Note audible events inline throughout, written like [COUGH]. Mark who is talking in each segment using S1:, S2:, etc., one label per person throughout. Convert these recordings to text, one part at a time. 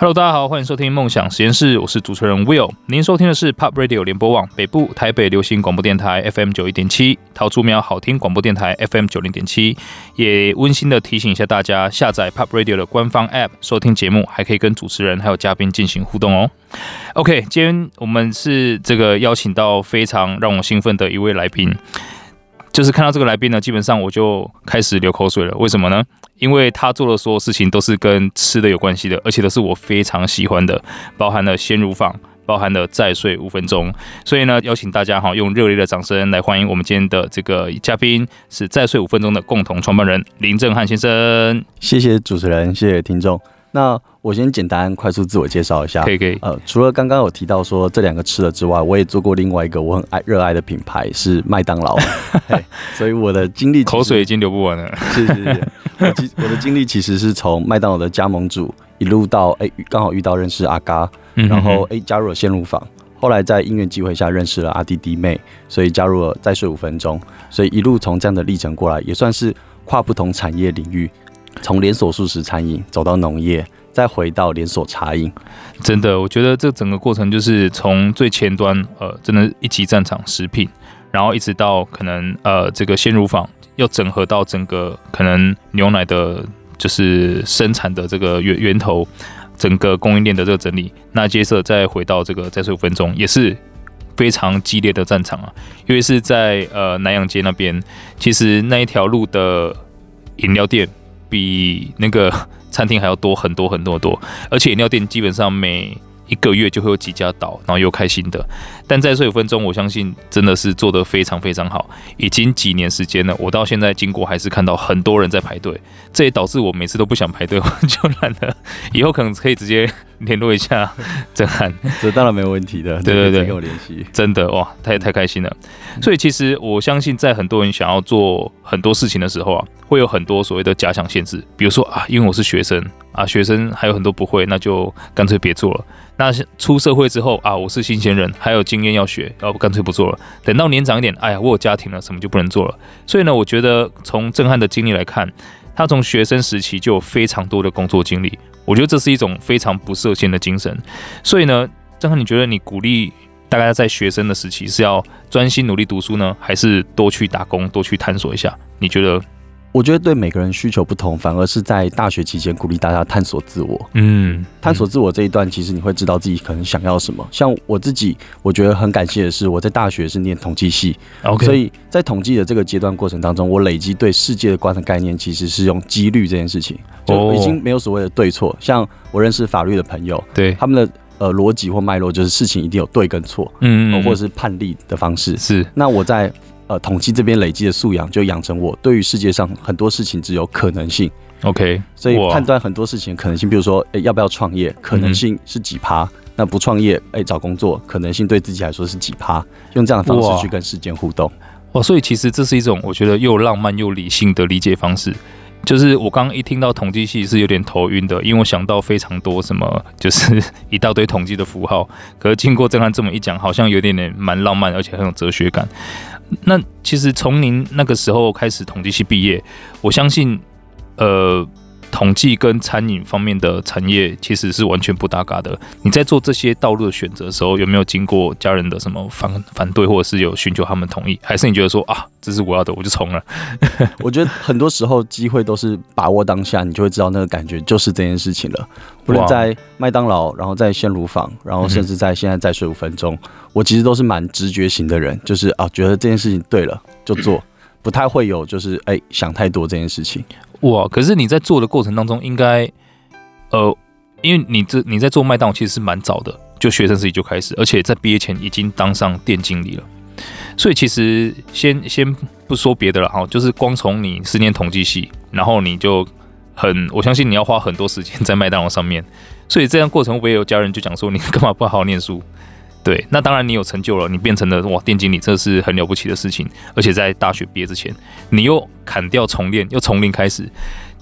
S1: Hello，大家好，欢迎收听梦想实验室，我是主持人 Will。您收听的是 Pop Radio 联播网北部台北流行广播电台 FM 九一点七，桃竹苗好听广播电台 FM 九零点七。也温馨的提醒一下大家，下载 Pop Radio 的官方 App 收听节目，还可以跟主持人还有嘉宾进行互动哦。OK，今天我们是这个邀请到非常让我兴奋的一位来宾。就是看到这个来宾呢，基本上我就开始流口水了。为什么呢？因为他做的所有事情都是跟吃的有关系的，而且都是我非常喜欢的，包含了鲜乳坊，包含了再睡五分钟。所以呢，邀请大家哈，用热烈的掌声来欢迎我们今天的这个嘉宾，是再睡五分钟的共同创办人林正汉先生。
S2: 谢谢主持人，谢谢听众。那我先简单快速自我介绍一下，
S1: 可以可以。
S2: 呃，除了刚刚有提到说这两个吃的之外，我也做过另外一个我很爱热爱的品牌是麦当劳，[LAUGHS] 所以我的经历
S1: 口水已经流不完了。
S2: 是是是，我其我的经历其实是从麦当劳的加盟主一路到哎刚好遇到认识阿嘎，然后哎加入了鲜乳坊，后来在因缘机会下认识了阿弟弟妹，所以加入了再睡五分钟，所以一路从这样的历程过来，也算是跨不同产业领域。从连锁素食餐饮走到农业，再回到连锁茶饮，
S1: 真的，我觉得这整个过程就是从最前端，呃，真的一级战场食品，然后一直到可能呃这个鲜乳坊，要整合到整个可能牛奶的，就是生产的这个源源头，整个供应链的这个整理，那接着再回到这个再睡五分钟，也是非常激烈的战场啊，因为是在呃南洋街那边，其实那一条路的饮料店。比那个餐厅还要多很多很多很多，而且饮料店基本上每一个月就会有几家倒，然后又开新的。但在睡五分钟，我相信真的是做得非常非常好。已经几年时间了，我到现在经过还是看到很多人在排队，这也导致我每次都不想排队，我就懒得。以后可能可以直接联络一下震撼，
S2: 这当然没有问题的。对对对，跟我联系。
S1: 真的哇，太太开心了。所以其实我相信，在很多人想要做很多事情的时候啊，会有很多所谓的假想限制，比如说啊，因为我是学生啊，学生还有很多不会，那就干脆别做了。那出社会之后啊，我是新鲜人，还有经经验要学，要不干脆不做了。等到年长一点，哎呀，我有家庭了，什么就不能做了。所以呢，我觉得从正汉的经历来看，他从学生时期就有非常多的工作经历，我觉得这是一种非常不设限的精神。所以呢，正汉，你觉得你鼓励大家在学生的时期是要专心努力读书呢，还是多去打工，多去探索一下？你觉得？
S2: 我觉得对每个人需求不同，反而是在大学期间鼓励大家探索自我。嗯，探索自我这一段，其实你会知道自己可能想要什么。像我自己，我觉得很感谢的是，我在大学是念统计系，OK，所以在统计的这个阶段过程当中，我累积对世界的观的概念，其实是用几率这件事情，就已经没有所谓的对错。像我认识法律的朋友，对他们的呃逻辑或脉络，就是事情一定有对跟错，嗯，或者是判例的方式是。那我在。呃，统计这边累积的素养，就养成我对于世界上很多事情只有可能性。OK，所以判断很多事情可能性，比如说，哎，要不要创业，可能性是几趴？嗯、那不创业，哎，找工作，可能性对自己来说是几趴？用这样的方式去跟世界互动。
S1: 哦，所以其实这是一种我觉得又浪漫又理性的理解方式。就是我刚刚一听到统计系是有点头晕的，因为我想到非常多什么，就是 [LAUGHS] 一大堆统计的符号。可是经过正汉这么一讲，好像有点点蛮浪漫，而且很有哲学感。那其实从您那个时候开始统计系毕业，我相信，呃，统计跟餐饮方面的产业其实是完全不搭嘎的。你在做这些道路的选择的时候，有没有经过家人的什么反反对，或者是有寻求他们同意，还是你觉得说啊，这是我要的，我就冲了？[LAUGHS]
S2: 我觉得很多时候机会都是把握当下，你就会知道那个感觉就是这件事情了。不论在麦当劳，然后在鲜乳坊，然后甚至在现在再睡五分钟。嗯我其实都是蛮直觉型的人，就是啊，觉得这件事情对了就做，不太会有就是哎、想太多这件事情。
S1: 哇，可是你在做的过程当中，应该呃，因为你这你在做麦当劳其实是蛮早的，就学生时期就开始，而且在毕业前已经当上店经理了。所以其实先先不说别的了哈，就是光从你是念统计系，然后你就很我相信你要花很多时间在麦当劳上面，所以这样过程会不会有家人就讲说 [LAUGHS] 你干嘛不好好念书？对，那当然你有成就了，你变成了哇店经理，这是很了不起的事情。而且在大学毕业之前，你又砍掉重练，又从零开始，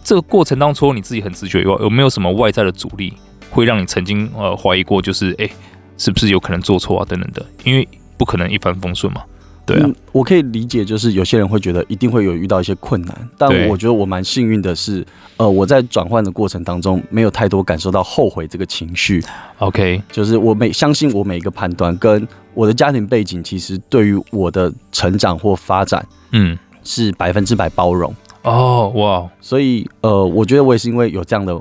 S1: 这个过程当中，你自己很自觉，有没有什么外在的阻力，会让你曾经呃怀疑过，就是哎，是不是有可能做错啊等等的？因为不可能一帆风顺嘛。对啊、嗯，
S2: 我可以理解，就是有些人会觉得一定会有遇到一些困难，但我觉得我蛮幸运的是，呃，我在转换的过程当中没有太多感受到后悔这个情绪。
S1: OK，
S2: 就是我每相信我每一个判断跟我的家庭背景，其实对于我的成长或发展，嗯，是百分之百包容。
S1: 哦，哇，
S2: 所以呃，我觉得我也是因为有这样的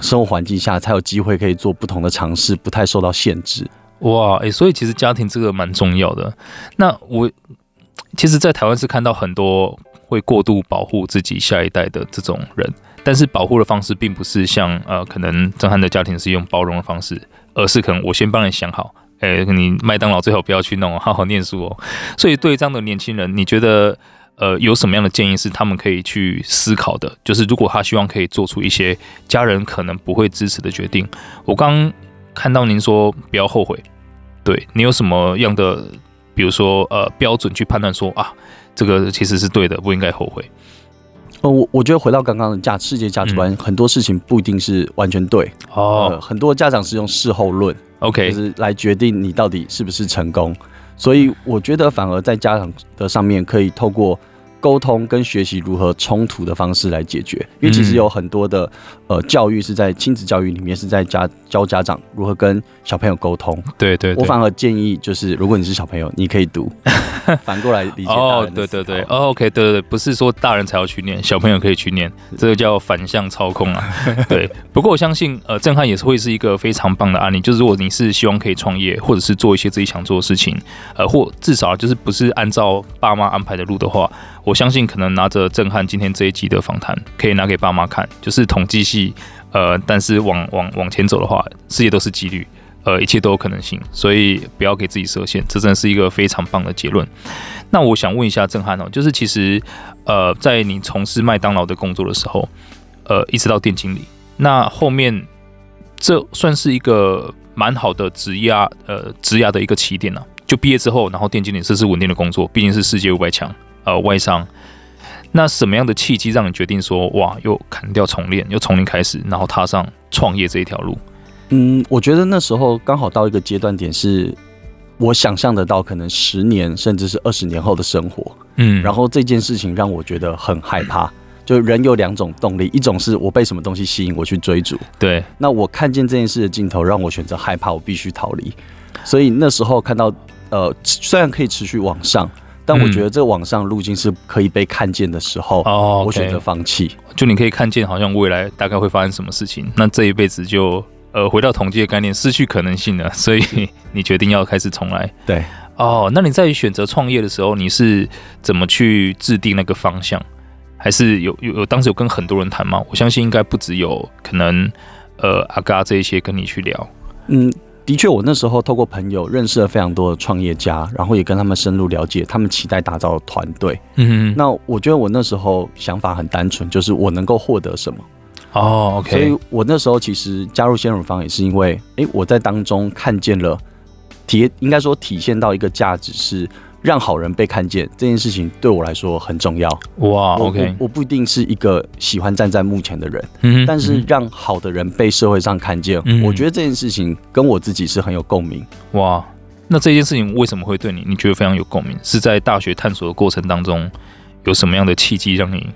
S2: 生活环境下，才有机会可以做不同的尝试，不太受到限制。
S1: 哇，哎、欸，所以其实家庭这个蛮重要的。那我其实，在台湾是看到很多会过度保护自己下一代的这种人，但是保护的方式并不是像呃，可能震撼的家庭是用包容的方式，而是可能我先帮你想好，哎、你麦当劳最好不要去弄，好好念书哦。所以对于这样的年轻人，你觉得呃有什么样的建议是他们可以去思考的？就是如果他希望可以做出一些家人可能不会支持的决定，我刚。看到您说不要后悔，对你有什么样的，比如说呃标准去判断说啊，这个其实是对的，不应该后悔。
S2: 哦，我我觉得回到刚刚的价世界价值观，嗯，很多事情不一定是完全对哦，呃。很多家长是用事后论
S1: ，OK，
S2: 就是来决定你到底是不是成功。所以我觉得反而在家长的上面可以透过。沟通跟学习如何冲突的方式来解决，因为其实有很多的呃教育是在亲子教育里面是在家教家长如何跟小朋友沟通。
S1: 对，对对，
S2: 我反而建议就是，如果你是小朋友，你可以读，[LAUGHS] 反过来理解。
S1: 哦，对对对，哦，OK，对对对，不是说大人才要去念，小朋友可以去念，这个叫反向操控啊。[LAUGHS] 对，不过我相信呃，震撼也是会是一个非常棒的案例，就是如果你是希望可以创业，或者是做一些自己想做的事情，呃，或至少就是不是按照爸妈安排的路的话。我相信可能拿着震撼今天这一集的访谈，可以拿给爸妈看，就是统计系，呃，但是往往往前走的话，世界都是几率，呃，一切都有可能性，所以不要给自己设限，这真的是一个非常棒的结论。那我想问一下震撼哦，就是其实，呃，在你从事麦当劳的工作的时候，呃，一直到店经理，那后面这算是一个蛮好的职涯，呃，职涯的一个起点呢、就毕业之后，然后店经理这是稳定的工作，毕竟是世界五百强。呃，外商，那什么样的契机让你决定说，哇，又砍掉重练，又从零开始，然后踏上创业这一条路？
S2: 嗯，我觉得那时候刚好到一个阶段点，是我想象得到可能十年甚至是二十年后的生活。嗯，然后这件事情让我觉得很害怕。[LAUGHS] 就人有两种动力，一种是我被什么东西吸引，我去追逐。
S1: 对，
S2: 那我看见这件事的尽头，让我选择害怕，我必须逃离。所以那时候看到，呃，虽然可以持续往上。但我觉得这个网上路径是可以被看见的时候，哦，我选择放弃。
S1: 就你可以看见，好像未来大概会发生什么事情，那这一辈子就呃回到统计的概念，失去可能性了，所以 [LAUGHS] 你决定要开始重来。
S2: 对，
S1: 哦，那你在选择创业的时候，你是怎么去制定那个方向？还是有有有当时有跟很多人谈吗？我相信应该不只有可能呃阿嘎这一些跟你去聊，
S2: 嗯。的确，我那时候透过朋友认识了非常多的创业家，然后也跟他们深入了解，他们期待打造的团队。嗯，那我觉得我那时候想法很单纯，就是我能够获得什么。
S1: 哦，OK。
S2: 所以我那时候其实加入鲜乳坊也是因为，哎，我在当中看见了体，应该说体现到一个价值是。让好人被看见这件事情对我来说很重要。
S1: 哇，OK，
S2: 我，我不一定是一个喜欢站在幕前的人，嗯，但是让好的人被社会上看见，嗯，我觉得这件事情跟我自己是很有共鸣。
S1: 哇，那这件事情为什么会对你，你觉得非常有共鸣？是在大学探索的过程当中，有什么样的契机让你，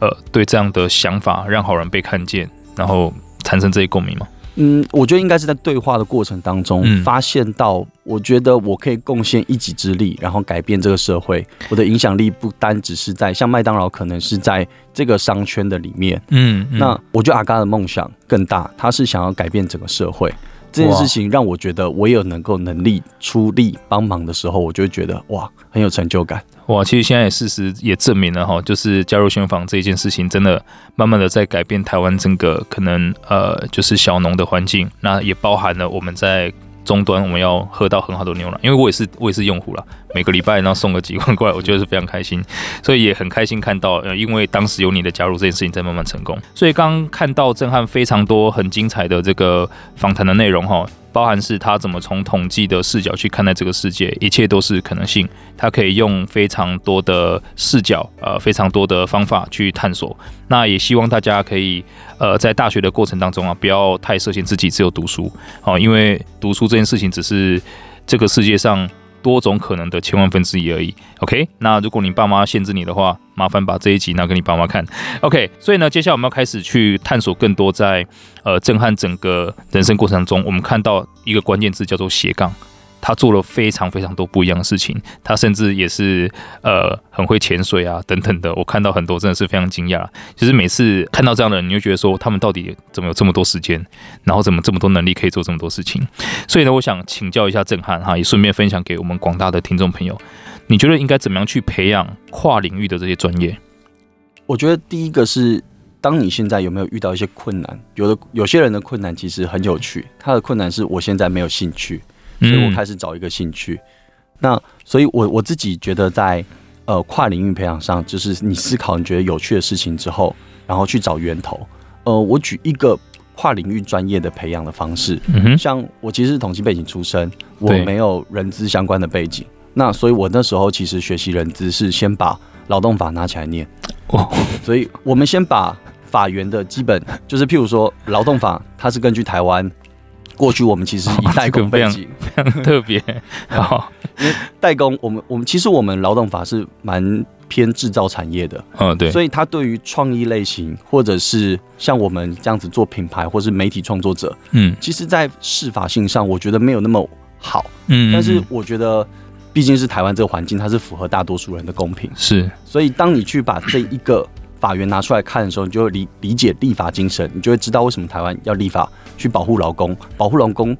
S1: 呃，对这样的想法，让好人被看见，然后产生这些共鸣吗？
S2: 嗯，我觉得应该是在对话的过程当中发现到，我觉得我可以贡献一己之力，然后改变这个社会。我的影响力不单只是在像麦当劳，可能是在这个商圈的里面。嗯，那我觉得阿嘎的梦想更大，他是想要改变整个社会。这件事情让我觉得我有能够能力出力帮忙的时候，我就会觉得哇，很有成就感。
S1: 哇，其实现在事实也证明了哈，就是加入鲜房这一件事情，真的慢慢的在改变台湾整个可能呃，就是小农的环境。那也包含了我们在。终端我们要喝到很好的牛奶，因为我也是我也是用户了，每个礼拜然后送个几万过来，我觉得是非常开心，所以也很开心看到，呃，因为当时有你的加入，这件事情在慢慢成功。所以刚看到震撼非常多很精彩的这个访谈的内容哈。包含是他怎么从统计的视角去看待这个世界，一切都是可能性。他可以用非常多的视角，呃，非常多的方法去探索。那也希望大家可以，呃，在大学的过程当中啊，不要太设限自己，只有读书哦，因为读书这件事情只是这个世界上多种可能的千万分之一而已。OK，那如果你爸妈限制你的话，麻烦把这一集拿给你爸妈看。OK，所以呢，接下来我们要开始去探索更多在呃震撼整个人生过程中，我们看到一个关键字叫做斜杠。他做了非常非常多不一样的事情，他甚至也是呃很会潜水啊等等的。我看到很多真的是非常惊讶。就是每次看到这样的人，你就觉得说他们到底怎么有这么多时间，然后怎么这么多能力可以做这么多事情。所以呢，我想请教一下震撼哈，也顺便分享给我们广大的听众朋友，你觉得应该怎么样去培养跨领域的这些专业？
S2: 我觉得第一个是，当你现在有没有遇到一些困难？有的有些人的困难其实很有趣，他的困难是我现在没有兴趣。所以我开始找一个兴趣，嗯、那所以我我自己觉得在呃跨领域培养上，就是你思考你觉得有趣的事情之后，然后去找源头。呃，我举一个跨领域专业的培养的方式，像我其实是统计背景出身，我没有人资相关的背景，那所以我那时候其实学习人资是先把劳动法拿起来念，哦，所以我们先把法源的基本，就是譬如说劳动法，它是根据台湾。过去我们其实以代工背景、
S1: 哦这个、非常特别，好，[LAUGHS]
S2: 因为代工，我们我们其实我们劳动法是蛮偏制造产业的，
S1: 嗯，对，
S2: 所以它对于创意类型或者是像我们这样子做品牌或是媒体创作者，嗯，其实，在适法性上，我觉得没有那么好，嗯，但是我觉得毕竟是台湾这个环境，它是符合大多数人的公平，
S1: 是，
S2: 所以当你去把这一个。法源拿出来看的时候，你就会理理解立法精神，你就会知道为什么台湾要立法去保护劳工，保护劳工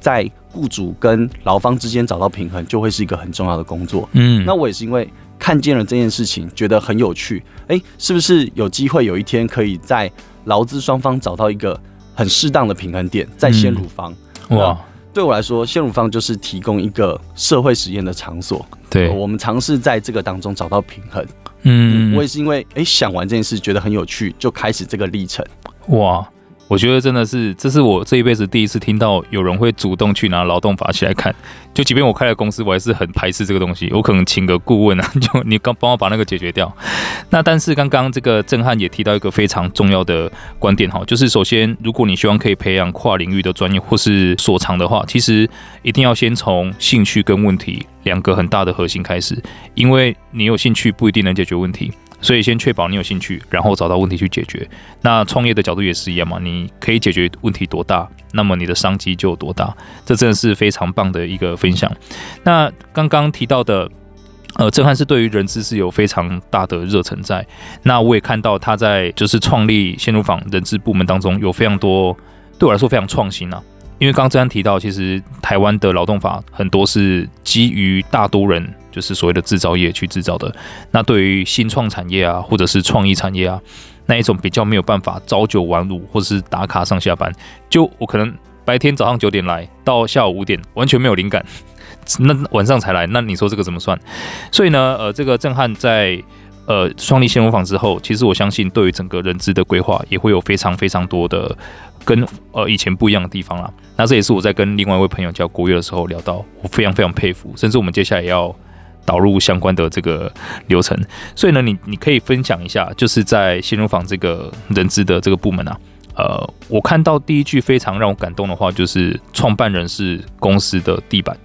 S2: 在雇主跟劳方之间找到平衡，就会是一个很重要的工作。嗯，那我也是因为看见了这件事情，觉得很有趣。哎、欸，是不是有机会有一天可以在劳资双方找到一个很适当的平衡点，在先乳方？嗯、哇，对我来说，先乳方就是提供一个社会实验的场所。对，我们尝试在这个当中找到平衡。嗯，我也是因为哎、欸、想完这件事，觉得很有趣，就开始这个历程。
S1: 哇，我觉得真的是，这是我这一辈子第一次听到有人会主动去拿劳动法起来看。就即便我开了公司，我还是很排斥这个东西。我可能请个顾问啊，就你刚帮我把那个解决掉。[LAUGHS] 那但是刚刚这个震撼也提到一个非常重要的观点哈，就是首先，如果你希望可以培养跨领域的专业或是所长的话，其实一定要先从兴趣跟问题。两个很大的核心开始，因为你有兴趣不一定能解决问题，所以先确保你有兴趣，然后找到问题去解决。那创业的角度也是一样嘛，你可以解决问题多大，那么你的商机就有多大。这真的是非常棒的一个分享。那刚刚提到的，呃，震撼是对于人资是有非常大的热忱在。那我也看到他在就是创立鲜乳坊人资部门当中有非常多，对我来说非常创新啊。因为刚刚提到，其实台湾的劳动法很多是基于大多人，就是所谓的制造业去制造的。那对于新创产业啊，或者是创意产业啊，那一种比较没有办法朝九晚五，或者是打卡上下班，就我可能白天早上九点来到下午五点，完全没有灵感，[LAUGHS] 那晚上才来，那你说这个怎么算？所以呢，呃，这个震撼在呃创立鲜乳坊之后，其实我相信对于整个人资的规划也会有非常非常多的。跟呃以前不一样的地方啦，那这也是我在跟另外一位朋友叫国月的时候聊到，我非常非常佩服，甚至我们接下来要导入相关的这个流程。所以呢，你你可以分享一下，就是在鲜乳坊这个人资的这个部门啊，呃，我看到第一句非常让我感动的话，就是创办人是公司的地板。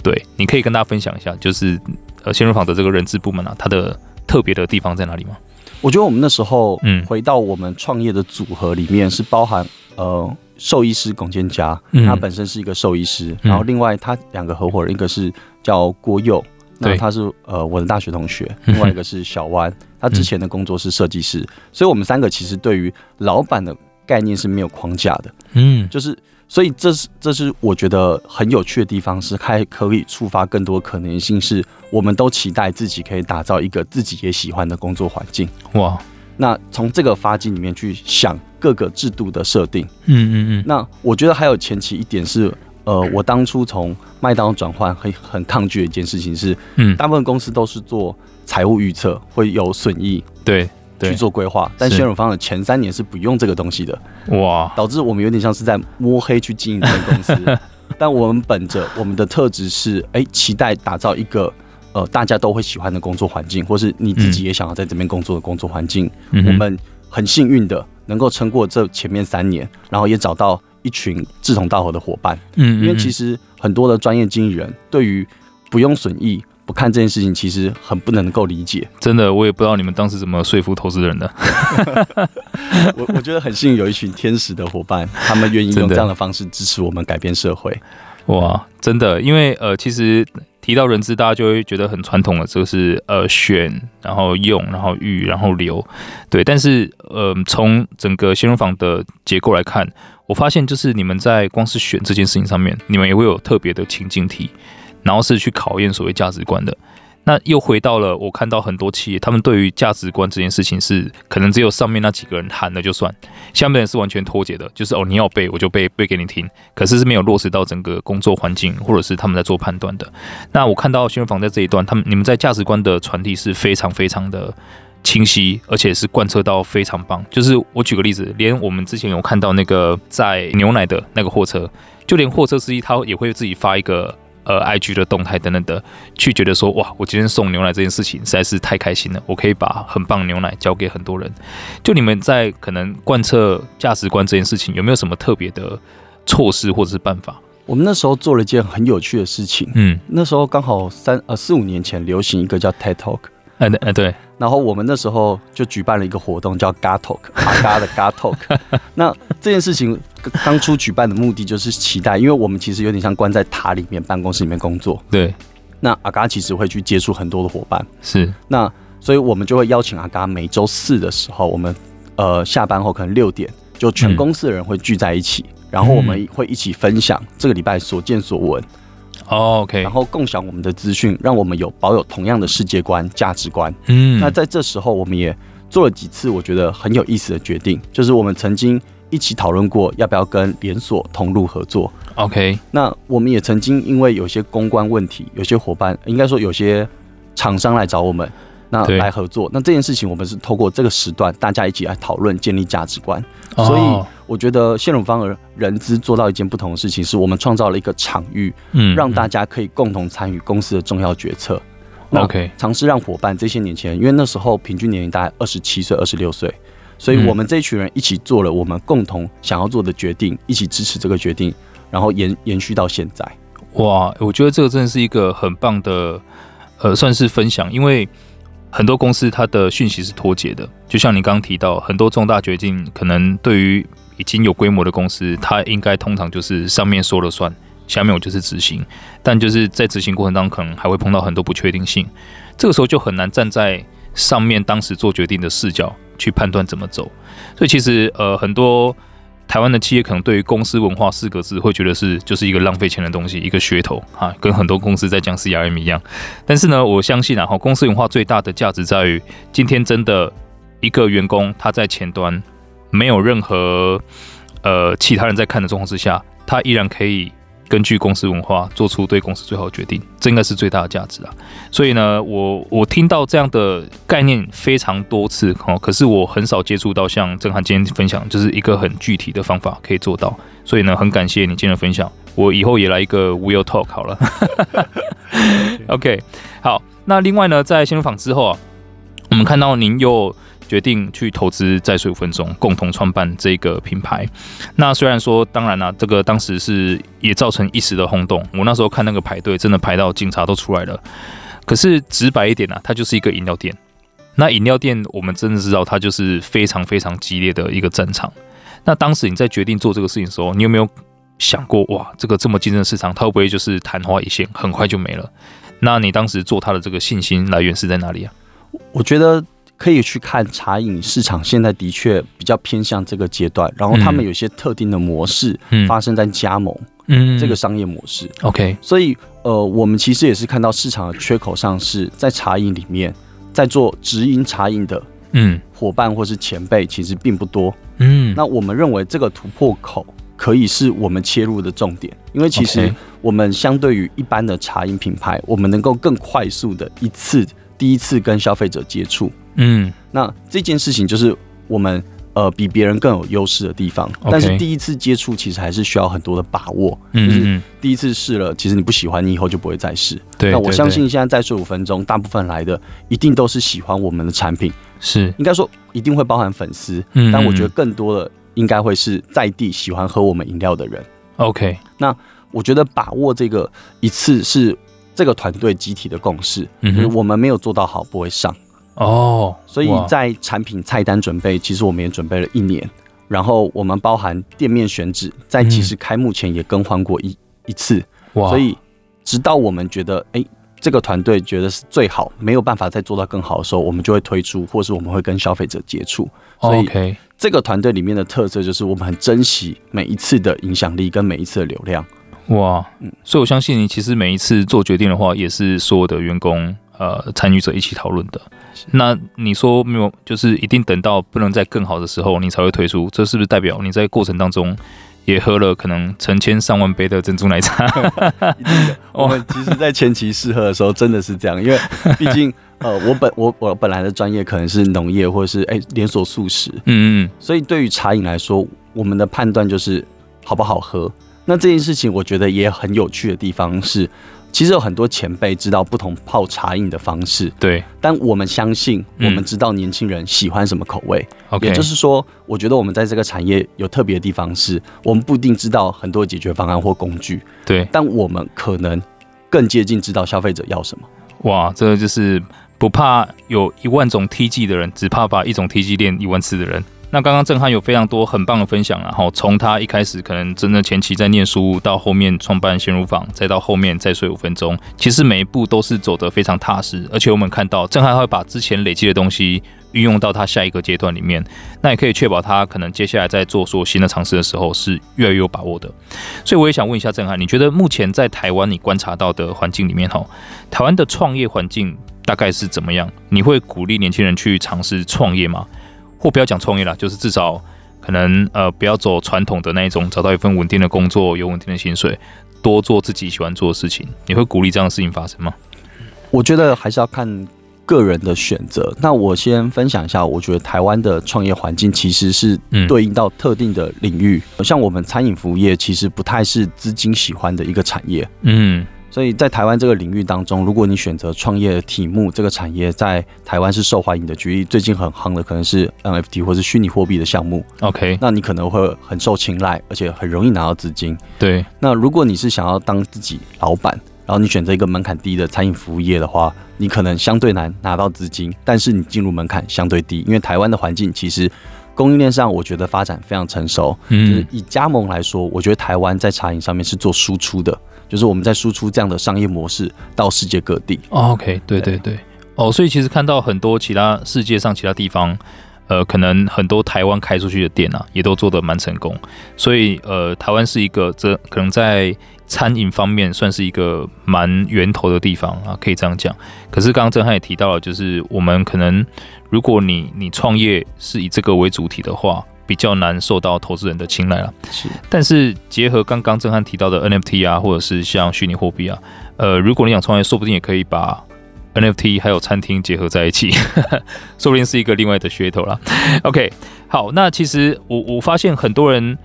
S1: 对，你可以跟大家分享一下，就是呃鲜乳坊的这个人资部门啊，它的特别的地方在哪里吗？
S2: 我觉得我们那时候，嗯，回到我们创业的组合里面是包含呃兽医师龚建嘉，他本身是一个兽医师，然后另外他两个合伙人，一个是叫郭佑，那他是呃我的大学同学，另外一个是小弯，他之前的工作是设计师，所以我们三个其实对于老板的概念是没有框架的，嗯，就是。所以这是这是我觉得很有趣的地方，是还可以触发更多可能性，是我们都期待自己可以打造一个自己也喜欢的工作环境。哇，那从这个发迹里面去想各个制度的设定，嗯嗯嗯。那我觉得还有前期一点是，呃，我当初从麦当劳转换很很抗拒的一件事情是，嗯，大部分公司都是做财务预测，会有损益。对。去做规划，但宣乳方的前三年是不用这个东西的，哇，导致我们有点像是在摸黑去经营这个公司。[LAUGHS] 但我们本着我们的特质是，哎、欸，期待打造一个呃大家都会喜欢的工作环境，或是你自己也想要在这边工作的工作环境。嗯、我们很幸运的能够撑过这前面三年，然后也找到。一群志同道合的伙伴。嗯，因为其实很多的专业经理人对于不用损益不看这件事情，其实很不能够理解。
S1: 真的，我也不知道你们当时怎么说服投资人的。[LAUGHS]
S2: 我我觉得很幸运有一群天使的伙伴，[LAUGHS] 他们愿意用这样的方式支持我们改变社会。
S1: 哇，真的，因为呃，其实提到人资，大家就会觉得很传统的，这个是呃选，然后用，然后育，然后留，对。但是呃，从整个鲜乳坊的结构来看，我发现就是你们在光是选这件事情上面，你们也会有特别的情境题，然后是去考验所谓价值观的。那又回到了我看到很多企业，他们对于价值观这件事情是可能只有上面那几个人喊了就算，下面人是完全脱节的，就是哦，你要背我就背背给你听，可是是没有落实到整个工作环境或者是他们在做判断的。那我看到新闻坊在这一段，他们你们在价值观的传递是非常非常的清晰，而且是贯彻到非常棒。就是我举个例子，连我们之前有看到那个在牛奶的那个货车，就连货车司机他也会自己发一个。呃，IG 的动态等等的，去觉得说，哇，我今天送牛奶这件事情实在是太开心了，我可以把很棒牛奶交给很多人。就你们在可能贯彻价值观这件事情，有没有什么特别的措施或者是办法？
S2: 我们那时候做了一件很有趣的事情，嗯，那时候刚好三呃四五年前流行一个叫 TED Talk。
S1: 哎，哎，对。
S2: 然后我们那时候就举办了一个活动，叫 GAT Talk，阿嘎的 GAT Talk。[LAUGHS] 那这件事情当初举办的目的就是期待，因为我们其实有点像关在塔里面办公室里面工作。
S1: 对。
S2: 那阿嘎其实会去接触很多的伙伴。
S1: 是。
S2: 那所以我们就会邀请阿嘎每周四的时候，我们呃下班后可能六点，就全公司的人会聚在一起，嗯、然后我们会一起分享这个礼拜所见所闻。
S1: 哦，OK，
S2: 然后共享我们的资讯，让我们有保有同样的世界观、价值观。嗯，那在这时候，我们也做了几次我觉得很有意思的决定，就是我们曾经一起讨论过要不要跟连锁同路合作。
S1: OK，
S2: 那我们也曾经因为有些公关问题，有些伙伴应该说有些厂商来找我们，那来合作。那这件事情，我们是透过这个时段，大家一起来讨论，建立价值观。所以。我觉得谢荣芳而人资做到一件不同的事情，是我们创造了一个场域，嗯，让大家可以共同参与公司的重要决策。
S1: OK，
S2: 尝试让伙伴这些年轻人，因为那时候平均年龄大概二十七岁、二十六岁，所以我们这一群人一起做了我们共同想要做的决定，一起支持这个决定，然后延延续到现在。
S1: 哇，我觉得这个真的是一个很棒的，呃，算是分享，因为。很多公司它的讯息是脱节的，就像你刚刚提到，很多重大决定可能对于已经有规模的公司，它应该通常就是上面说了算，下面我就是执行。但就是在执行过程当中，可能还会碰到很多不确定性，这个时候就很难站在上面当时做决定的视角去判断怎么走。所以其实呃很多。台湾的企业可能对于公司文化四个字会觉得是就是一个浪费钱的东西，一个噱头啊，跟很多公司在讲 CRM 一样。但是呢，我相信啊，哈，公司文化最大的价值在于，今天真的一个员工他在前端没有任何呃其他人在看的状况之下，他依然可以。根据公司文化做出对公司最好的决定，这应该是最大的价值啊！所以呢，我我听到这样的概念非常多次哦，可是我很少接触到像震撼今天分享，就是一个很具体的方法可以做到。所以呢，很感谢你今天的分享，我以后也来一个 Will Talk 好了。OK，好，那另外呢，在鲜乳坊之后啊，我们看到您又。决定去投资再睡五分钟，共同创办这个品牌。那虽然说，当然啦、这个当时是也造成一时的轰动。我那时候看那个排队，真的排到警察都出来了。可是直白一点啊，它就是一个饮料店。那饮料店，我们真的知道它就是非常非常激烈的一个战场。那当时你在决定做这个事情的时候，你有没有想过，哇，这个这么竞争的市场，它会不会就是昙花一现，很快就没了？那你当时做它的这个信心来源是在哪里啊？
S2: 我觉得。可以去看茶饮市场，现在的确比较偏向这个阶段，然后他们有些特定的模式发生在加盟，嗯，这个商业模式。
S1: OK，
S2: 所以呃，我们其实也是看到市场的缺口上是在茶饮里面，在做直营茶饮的，嗯，伙伴或是前辈其实并不多，嗯，那我们认为这个突破口可以是我们切入的重点，因为其实我们相对于一般的茶饮品牌，我们能够更快速的一次第一次跟消费者接触。嗯，那这件事情就是我们呃比别人更有优势的地方。但是第一次接触其实还是需要很多的把握。嗯，就是第一次试了，其实你不喜欢，你以后就不会再试。对，那我相信现在再睡五分钟，大部分来的一定都是喜欢我们的产品。是，应该说一定会包含粉丝。嗯，但我觉得更多的应该会是在地喜欢喝我们饮料的人。
S1: OK，
S2: 那我觉得把握这个一次是这个团队集体的共识，嗯哼，我们没有做到好不会上
S1: 哦。
S2: 所以在产品菜单准备，其实我们也准备了一年，然后我们包含店面选址，在其实开幕前也更换过一一次，哇，所以直到我们觉得哎。欸这个团队觉得是最好，没有办法再做到更好的时候，我们就会推出，或是我们会跟消费者接触。所以，这个团队里面的特色就是我们很珍惜每一次的影响力跟每一次的流量。
S1: 哇，嗯，所以我相信你其实每一次做决定的话，也是所有的员工呃参与者一起讨论的。那你说没有，就是一定等到不能再更好的时候，你才会推出，这是不是代表你在过程当中？也喝了可能成千上万杯的珍珠奶茶。[LAUGHS]
S2: 我们其实，在前期试喝的时候，真的是这样，因为毕竟，呃，我本我我本来的专业可能是农业，或者是哎连锁素食，嗯嗯，所以对于茶饮来说，我们的判断就是好不好喝。那这件事情，我觉得也很有趣的地方是。其实有很多前辈知道不同泡茶饮的方式，
S1: 对。
S2: 但我们相信，我们知道年轻人喜欢什么口味。OK，也就是说，我觉得我们在这个产业有特别的地方是，我们不一定知道很多解决方案或工具，
S1: 对。
S2: 但我们可能更接近知道消费者要什么。
S1: 哇，这个就是不怕有一万种 TG 的人，只怕把一种 TG 练一万次的人。那刚刚震撼有非常多很棒的分享，然后从他一开始可能真的前期在念书，到后面创办鲜乳坊，再到后面再睡五分钟，其实每一步都是走得非常踏实，而且我们看到震撼会把之前累积的东西运用到他下一个阶段里面，那也可以确保他可能接下来在做所有新的尝试的时候是越来越有把握的。所以我也想问一下震撼，你觉得目前在台湾你观察到的环境里面，哈，台湾的创业环境大概是怎么样？你会鼓励年轻人去尝试创业吗？或不要讲创业了，就是至少可能呃不要走传统的那一种，找到一份稳定的工作，有稳定的薪水，多做自己喜欢做的事情。你会鼓励这样的事情发生吗？
S2: 我觉得还是要看个人的选择。那我先分享一下，我觉得台湾的创业环境其实是对应到特定的领域，嗯、像我们餐饮服务业其实不太是资金喜欢的一个产业。嗯。所以在台湾这个领域当中，如果你选择创业的题目，这个产业在台湾是受欢迎的。举例，最近很夯的可能是 NFT 或是虚拟货币的项目。
S1: OK，
S2: 那你可能会很受青睐，而且很容易拿到资金。
S1: 对。
S2: 那如果你是想要当自己老板，然后你选择一个门槛低的餐饮服务业的话，你可能相对难拿到资金，但是你进入门槛相对低，因为台湾的环境其实供应链上我觉得发展非常成熟。嗯。就是以加盟来说，我觉得台湾在茶饮上面是做输出的。就是我们在输出这样的商业模式到世界各地。
S1: OK，对对对，哦，所以其实看到很多其他世界上其他地方，呃，可能很多台湾开出去的店啊，也都做得蛮成功。所以，呃，台湾是一个这可能在餐饮方面算是一个蛮源头的地方啊，可以这样讲。可是刚刚震撼也提到了，就是我们可能如果你你创业是以这个为主体的话。比较难受到投资人的青睐了，
S2: 是。
S1: 但是结合刚刚震撼提到的 NFT 啊，或者是像虚拟货币啊，呃，如果你想创业，说不定也可以把 NFT 还有餐厅结合在一起，[LAUGHS] 说不定是一个另外的噱头啦。OK，好，那其实我我发现很多人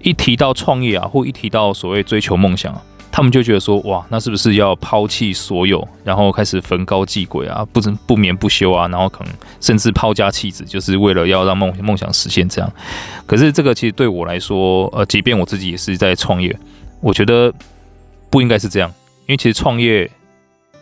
S1: 一提到创业啊，或一提到所谓追求梦想啊。他们就觉得说，哇，那是不是要抛弃所有，然后开始焚高继晷啊，不不眠不休啊，然后可能甚至抛家弃子，就是为了要让梦梦想实现这样。可是这个其实对我来说，呃，即便我自己也是在创业，我觉得不应该是这样，因为其实创业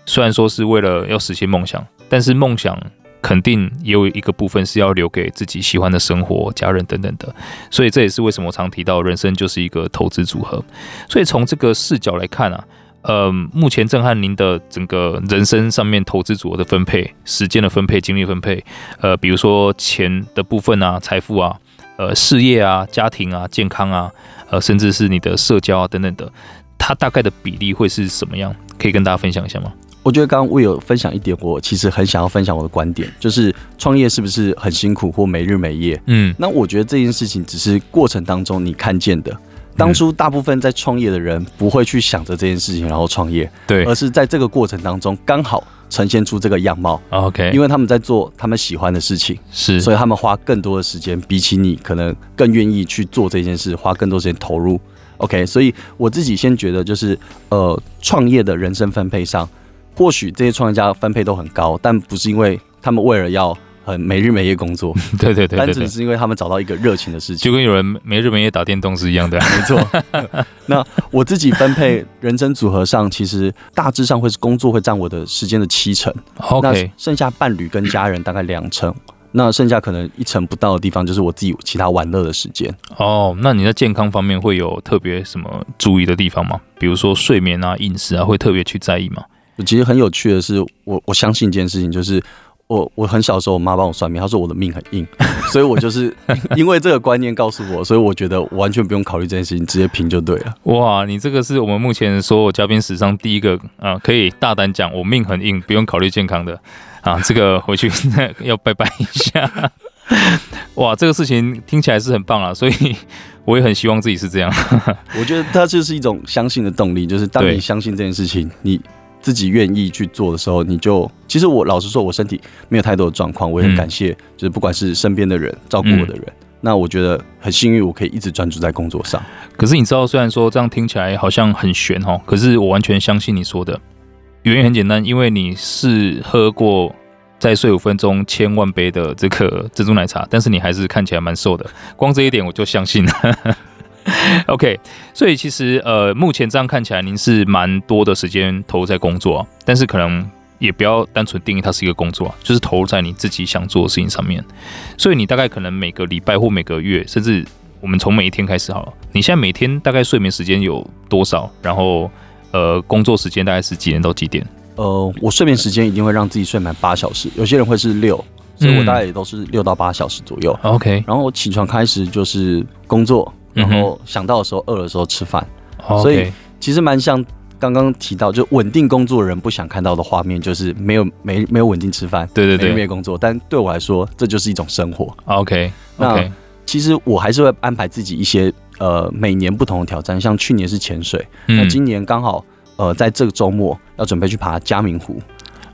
S1: 虽然说是为了要实现梦想，但是梦想。肯定也有一个部分是要留给自己喜欢的生活、家人等等的，所以这也是为什么我常提到人生就是一个投资组合。所以从这个视角来看啊，呃，目前震撼您的整个人生上面投资组合的分配、时间的分配、精力分配，呃，比如说钱的部分啊、财富啊、呃、事业啊、家庭啊、健康啊，呃，甚至是你的社交啊等等的，它大概的比例会是什么样？可以跟大家分享一下吗？
S2: 我觉得刚刚我有分享一点，我其实很想要分享我的观点，就是创业是不是很辛苦或没日没夜？嗯，那我觉得这件事情只是过程当中你看见的。当初大部分在创业的人不会去想着这件事情然后创业，
S1: 对，
S2: 而是在这个过程当中刚好呈现出这个样貌。
S1: OK，
S2: 因为他们在做他们喜欢的事情，
S1: 是，
S2: 所以他们花更多的时间，比起你可能更愿意去做这件事，花更多时间投入。OK，所以我自己先觉得就是呃，创业的人生分配上。或许这些创业家分配都很高，但不是因为他们为了要很没日没夜工作。[LAUGHS]
S1: 对对对，
S2: 单纯是因为他们找到一个热情的事情，
S1: 就跟有人没日没夜打电动是一样的。[LAUGHS]
S2: 没错。那我自己分配人生组合上，其实大致上会是工作会占我的时间的七成，OK，那剩下伴侣跟家人大概两成。那剩下可能一成不到的地方，就是我自己其他玩乐的时间。
S1: 哦，那你在健康方面会有特别什么注意的地方吗？比如说睡眠啊、饮食啊，会特别去在意吗？
S2: 其实很有趣的是，我我相信一件事情，就是我我很小的时候，我妈帮我算命，她说我的命很硬，[LAUGHS] 所以我就是 [LAUGHS] 因为这个观念告诉我，所以我觉得完全不用考虑这件事情，直接拼就对了。
S1: 哇，你这个是我们目前所有嘉宾史上第一个啊、呃，可以大胆讲我命很硬，不用考虑健康的。啊，这个回去 [LAUGHS] 要拜拜一下。哇，这个事情听起来是很棒啊，所以我也很希望自己是这样。
S2: 我觉得它就是一种相信的动力，就是当你相信这件事情，你自己愿意去做的时候，你就其实我老实说，我身体没有太多的状况，我也很感谢，就是不管是身边的人照顾我的人，那我觉得很幸运，我可以一直专注在工作上。
S1: 可是你知道，虽然说这样听起来好像很悬哦，可是我完全相信你说的。原因很简单，因为你是喝过再睡五分钟千万杯的这个珍珠奶茶，但是你还是看起来蛮瘦的，光这一点我就相信了。[LAUGHS] OK，所以其实呃，目前这样看起来您是蛮多的时间投入在工作，但是可能也不要单纯定义它是一个工作，就是投入在你自己想做的事情上面。所以你大概可能每个礼拜或每个月，甚至我们从每一天开始好了，你现在每天大概睡眠时间有多少？然后呃，工作时间大概是几点到几点？
S2: 呃，我睡眠时间一定会让自己睡满八小时，有些人会是六，所以我大概也都是六到八小时左右。
S1: OK，
S2: 然后我起床开始就是工作，然后想到的时候饿的时候吃
S1: 饭。
S2: 所以其实蛮像刚刚提到，就稳定工作的人不想看到的画面，就是没有没没有稳定吃饭，
S1: 对对对，
S2: 没有工作。但对我来说，这就是一种生活。
S1: OK，
S2: 那其实我还是会安排自己一些呃每年不同的挑战，像去年是潜水，那今年刚好。呃，在这个周末要准备去爬嘉明湖，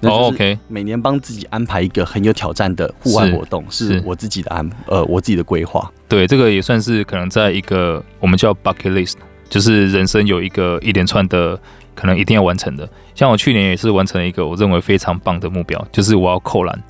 S2: 那就是 OK，每年帮自己安排一个很有挑战的户外活动，是我自己的安呃我自己的规划。
S1: 对，这个也算是可能在一个我们叫 bucket list，就是人生有一个一连串的可能一定要完成的。像我去年也是完成了一个我认为非常棒的目标，就是我要扣篮。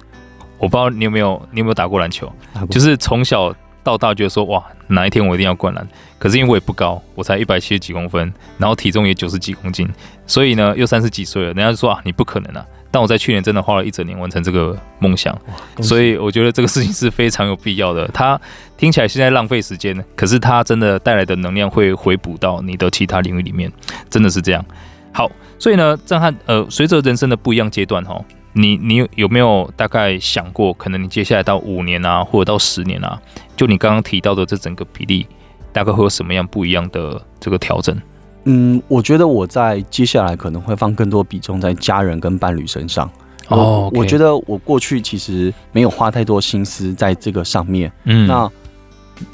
S1: 我不知道你有没有你有没有打过篮球，就是从小。到大觉得说哇，哪一天我一定要灌篮。可是因为我也不高，我才一百七十几公分，然后体重也九十几公斤，所以呢又三十几岁了，人家就说啊你不可能啊。但我在去年真的花了一整年完成这个梦想，所以我觉得这个事情是非常有必要的。它听起来现在浪费时间，可是它真的带来的能量会回补到你的其他领域里面，真的是这样。好，所以呢，震撼呃，随着人生的不一样阶段哈。你你有没有大概想过，可能你接下来到五年啊，或者到十年啊，就你刚刚提到的这整个比例，大概会有什么样不一样的这个调整？
S2: 嗯，我觉得我在接下来可能会放更多比重在家人跟伴侣身上。
S1: 哦，okay，
S2: 我觉得我过去其实没有花太多心思在这个上面。嗯，那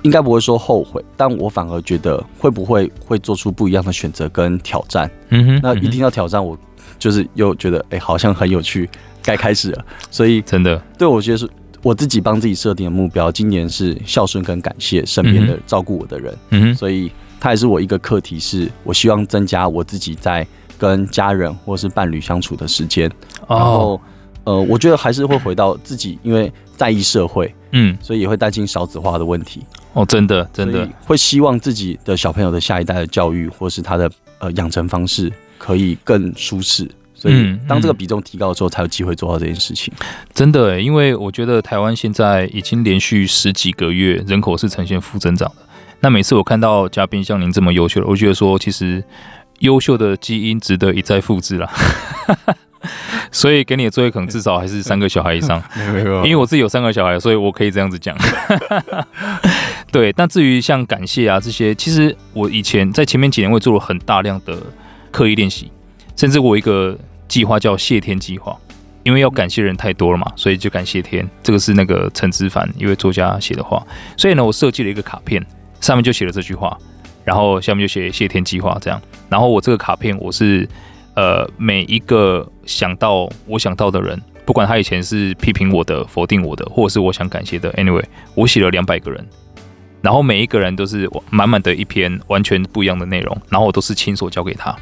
S2: 应该不会说后悔，但我反而觉得会不会会做出不一样的选择跟挑战。嗯哼，那一定要挑战我。就是又觉得哎、欸，好像很有趣，该开始了。所以
S1: 真的，
S2: 对我觉得是我自己帮自己设定的目标。今年是孝顺跟感谢身边的照顾我的人。嗯哼，所以它也是我一个课题，是我希望增加我自己在跟家人或是伴侣相处的时间。然后，呃，我觉得还是会回到自己，因为在意社会，嗯，所以也会担心少子化的问题。
S1: 哦，真的，真的
S2: 会希望自己的小朋友的下一代的教育，或是他的呃养成方式。可以更舒适，所以当这个比重提高的时候，才有机会做到这件事情。
S1: 真的，因为我觉得台湾现在已经连续十几个月人口是呈现负增长的。那每次我看到嘉宾像您这么优秀的，我觉得说其实优秀的基因值得一再复制啦。[LAUGHS] 所以给你的作业可能至少还是 [LAUGHS] 三个小孩以上。[LAUGHS] 因为我自己有三个小孩，所以我可以这样子讲。对，那至于像感谢啊这些，其实我以前在前面几年会做了很大量的。刻意练习，甚至我一个计划叫谢天计划，因为要感谢人太多了嘛，所以就感谢天。这个是那个陈之凡一位作家写的话，所以呢，我设计了一个卡片，上面就写了这句话，然后下面就写谢天计划这样。然后我这个卡片，我是呃每一个想到我想到的人，不管他以前是批评我的、否定我的，或者是我想感谢的，anyway，我写了两百个人。然后每一个人都是满满的一篇完全不一样的内容，然后我都是亲手交给他。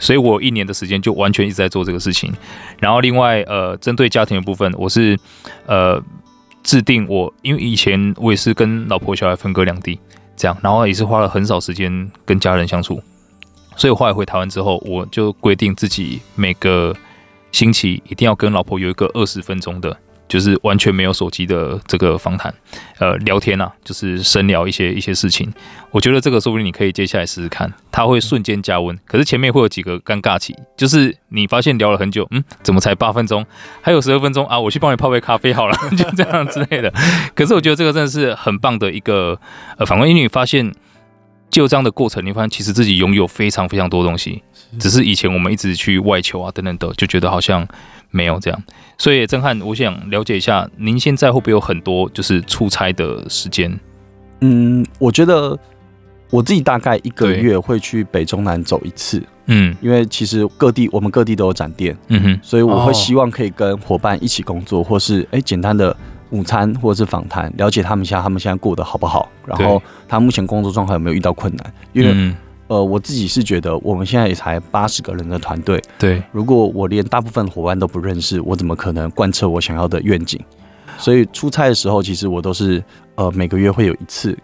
S1: 所以我一年的时间就完全一直在做这个事情，然后另外呃，针对家庭的部分，我是呃制定我，因为以前我也是跟老婆小孩分隔两地，这样，然后也是花了很少时间跟家人相处，所以后来回台湾之后，我就规定自己每个星期一定要跟老婆有一个二十分钟的。就是完全没有手机的这个访谈，呃，聊天啊，就是深聊一些一些事情。我觉得这个说不定你可以接下来试试看，它会瞬间加温。可是前面会有几个尴尬期，就是你发现聊了很久，嗯，怎么才八分钟？还有十二分钟啊，我去帮你泡杯咖啡好了，[LAUGHS] 就这样之类的。可是我觉得这个真的是很棒的一个呃反问，因为你发现就这样的过程，你发现其实自己拥有非常非常多东西，只是以前我们一直去外求啊等等的，就觉得好像。没有这样，所以震撼，我想了解一下，您现在会不会有很多就是出差的时间？
S2: 嗯，我觉得我自己大概一个月会去北中南走一次。嗯，因为其实各地我们各地都有展店，嗯哼，所以我会希望可以跟伙伴一起工作，或是哎简单的午餐或者是访谈，了解他们一下他们现在过得好不好，然后他目前工作状况有没有遇到困难，因为。呃，我自己是觉得我们现在也才八十个人的团队，
S1: 对。
S2: 如果我连大部分伙伴都不认识，我怎么可能贯彻我想要的愿景？所以出差的时候，其实我都是呃每个月会有一次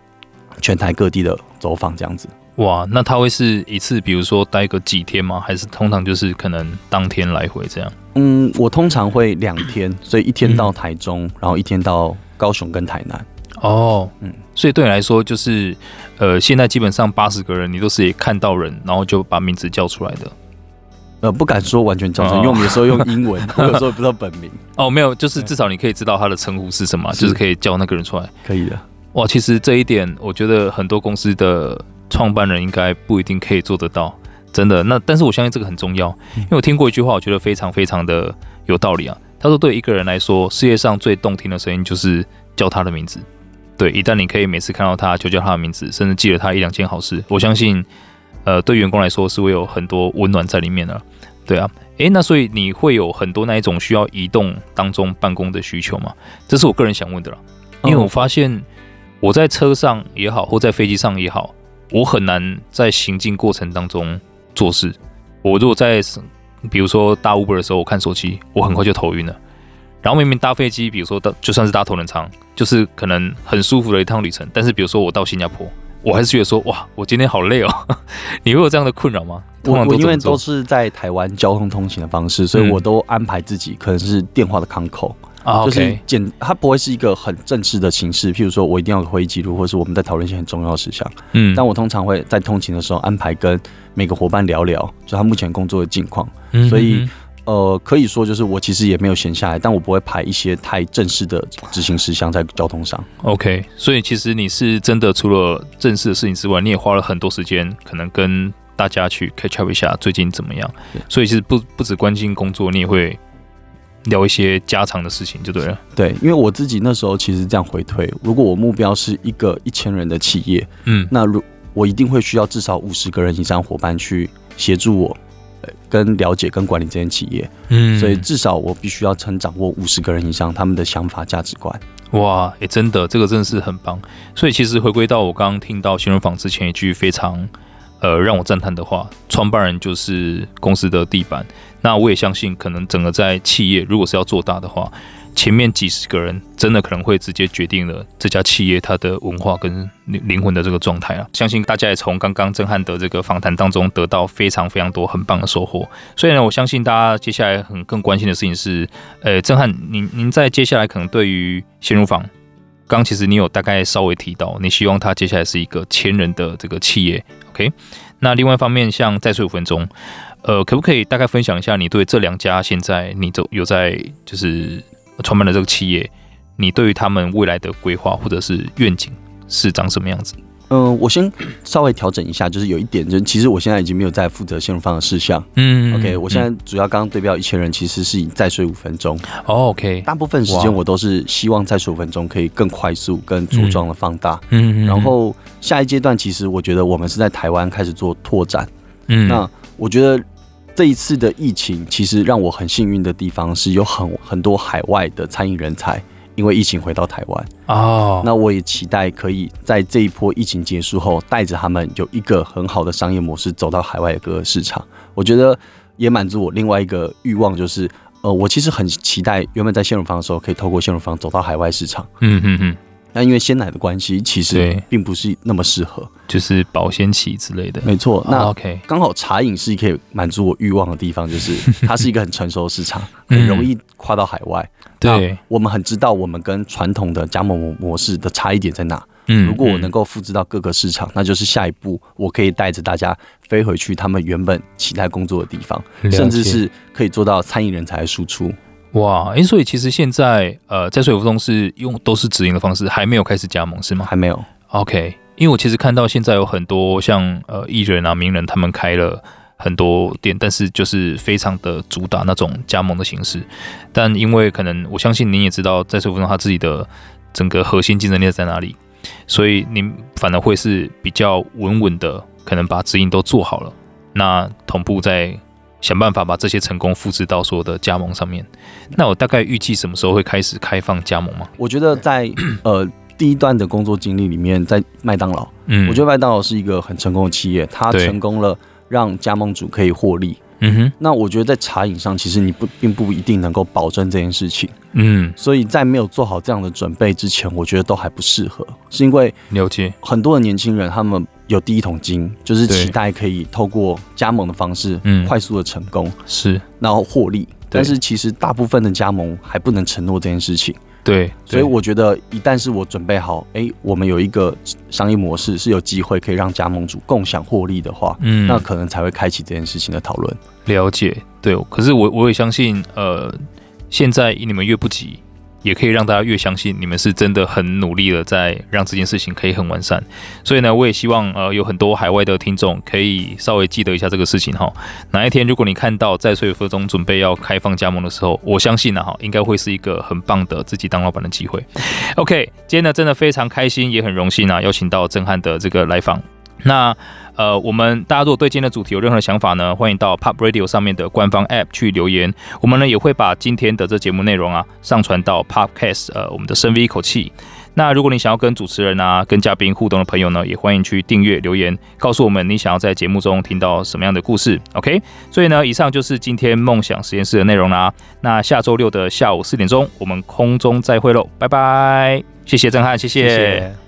S2: 全台各地的走访这样子。
S1: 哇，那他会是一次，比如说待个几天吗？还是通常就是可能当天来回这样？
S2: 嗯，我通常会两天，所以一天到台中，嗯、然后一天到高雄跟台南。
S1: 哦，嗯，所以对你来说，就是，呃，现在基本上八十个人，你都是也看到人，然后就把名字叫出来的。
S2: 呃，不敢说完全叫出来，因为我们有时候用英文，[LAUGHS] 我有时候不知道本名。
S1: 哦，没有，就是至少你可以知道他的称呼是什么，就是可以叫那个人出来。
S2: 可以的。
S1: 哇，其实这一点，我觉得很多公司的创办人应该不一定可以做得到，真的。那但是我相信这个很重要，因为我听过一句话，我觉得非常非常的有道理啊。他说，对一个人来说，世界上最动听的声音就是叫他的名字。对，一旦你可以每次看到他就叫他的名字，甚至记了他一两件好事，我相信，呃，对员工来说是会有很多温暖在里面的。对啊，诶，那所以你会有很多那一种需要移动当中办公的需求吗？这是我个人想问的啦，因为我发现我在车上也好，或在飞机上也好，我很难在行进过程当中做事。我如果在比如说搭 Uber 的时候，我看手机，我很快就头晕了。然后明明搭飞机，比如说到就算是搭头等舱，就是可能很舒服的一趟旅程。但是比如说我到新加坡，我还是觉得说哇，我今天好累哦。你会有这样的困扰吗？
S2: 我我因为都是在台湾交通通行的方式，所以我都安排自己可能是电话的 con call，嗯，就是简，它不会是一个很正式的形式。譬如说我一定要有会议记录，或是我们在讨论一些很重要的事项。嗯，但我通常会在通勤的时候安排跟每个伙伴聊聊，就他目前工作的近况。嗯，所以。呃，可以说就是我其实也没有闲下来，但我不会排一些太正式的执行事项在交通上。
S1: OK，所以其实你是真的除了正式的事情之外，你也花了很多时间，可能跟大家去 catch up 一下最近怎么样。所以其实不不只关心工作，你也会聊一些家常的事情，就对了。
S2: 对，因为我自己那时候其实这样回推，如果我目标是一个一千人的企业，嗯，那如我一定会需要至少五十个人以上伙伴去协助我。呃跟了解跟管理这间企业，嗯，所以至少我必须要成掌握五十个人以上他们的想法价值观。
S1: 哇，哎、欸，真的，这个真的是很棒。所以其实回归到我刚刚听到新人坊之前一句非常呃让我赞叹的话，创办人就是公司的地板。那我也相信，可能整个在企业如果是要做大的话。前面几十个人真的可能会直接决定了这家企业它的文化跟灵魂的这个状态啊！相信大家也从刚刚震撼的这个访谈当中得到非常非常多很棒的收获。所以呢，我相信大家接下来很更关心的事情是，呃，震撼，您您在接下来可能对于鲜乳坊，刚其实你有大概稍微提到，你希望它接下来是一个千人的这个企业，OK？那另外一方面，像再睡五分钟，呃，可不可以大概分享一下你对这两家现在你都有在就是？创办的这个企业，你对于他们未来的规划或者是愿景是长什么样子？
S2: 嗯、呃，我先稍微调整一下，就是有一点，就是其实我现在已经没有在负责鲜乳坊的事项。嗯，OK，我现在主要刚刚对标一千人，其实是以再睡五分钟。
S1: 哦，OK，
S2: 大部分时间我都是希望再睡五分钟可以更快速、更茁壮的放大。嗯，然后下一阶段，其实我觉得我们是在台湾开始做拓展。嗯，那我觉得。这一次的疫情，其实让我很幸运的地方是有很很多海外的餐饮人才，因为疫情回到台湾哦。那我也期待可以在这一波疫情结束后，带着他们有一个很好的商业模式走到海外的各个市场。我觉得也满足我另外一个欲望，就是呃，我其实很期待原本在鲜乳坊的时候，可以透过鲜乳坊走到海外市场。
S1: 嗯嗯嗯。
S2: 那因为鲜奶的关系，其实并不是那么适合，
S1: 就是保鲜期之类的。
S2: 没错，那
S1: OK，
S2: 刚好茶饮是可以满足我欲望的地方，就是它是一个很成熟的市场，[LAUGHS] 很容易跨到海外。
S1: 对，
S2: 我们很知道我们跟传统的加盟模式的差异点在哪。嗯，如果我能够复制到各个市场，那就是下一步我可以带着大家飞回去他们原本期待工作的地方，甚至是可以做到餐饮人才的输出。
S1: 哇，哎，所以其实现在呃，在水福中是用都是直营的方式，还没有开始加盟是吗？
S2: 还没有。
S1: OK，因为我其实看到现在有很多像呃艺人啊、名人，他们开了很多店，但是就是非常的主打那种加盟的形式。但因为可能我相信您也知道，在水福中他自己的整个核心竞争力在哪里，所以您反而会是比较稳稳的，可能把直营都做好了，那同步在。想办法把这些成功复制到所有的加盟上面。那我大概预计什么时候会开始开放加盟吗？
S2: 我觉得在呃第一段的工作经历里面，在麦当劳，嗯，我觉得麦当劳是一个很成功的企业，它成功了让加盟主可以获利。嗯哼。那我觉得在茶饮上，其实你不并不一定能够保证这件事情。嗯。所以在没有做好这样的准备之前，我觉得都还不适合，是因为
S1: 了解
S2: 很多的年轻人他们。有第一桶金，就是期待可以透过加盟的方式，嗯，快速的成功，嗯、
S1: 是，
S2: 然后获利。但是其实大部分的加盟还不能承诺这件事情。
S1: 对，
S2: 所以我觉得一旦是我准备好，哎、欸，我们有一个商业模式是有机会可以让加盟主共享获利的话，嗯，那可能才会开启这件事情的讨论。
S1: 了解，对。可是我我也相信，呃，现在你们越不急。也可以让大家越相信你们是真的很努力的在让这件事情可以很完善，所以呢，我也希望呃有很多海外的听众可以稍微记得一下这个事情哈。哪一天如果你看到在水福中准备要开放加盟的时候，我相信呢哈，应该会是一个很棒的自己当老板的机会。OK，今天呢真的非常开心，也很荣幸啊，邀请到震撼的这个来访。那呃，我们大家如果对今天的主题有任何的想法呢，欢迎到 Pop Radio 上面的官方 App 去留言。我们呢也会把今天的这节目内容啊上传到 Podcast 呃我们的深 V 一口气。那如果你想要跟主持人啊、跟嘉宾互动的朋友呢，也欢迎去订阅留言，告诉我们你想要在节目中听到什么样的故事。OK，所以呢，以上就是今天梦想实验室的内容啦。那下周六的下午四点钟，我们空中再会喽，拜拜！谢谢震撼，谢谢。谢谢。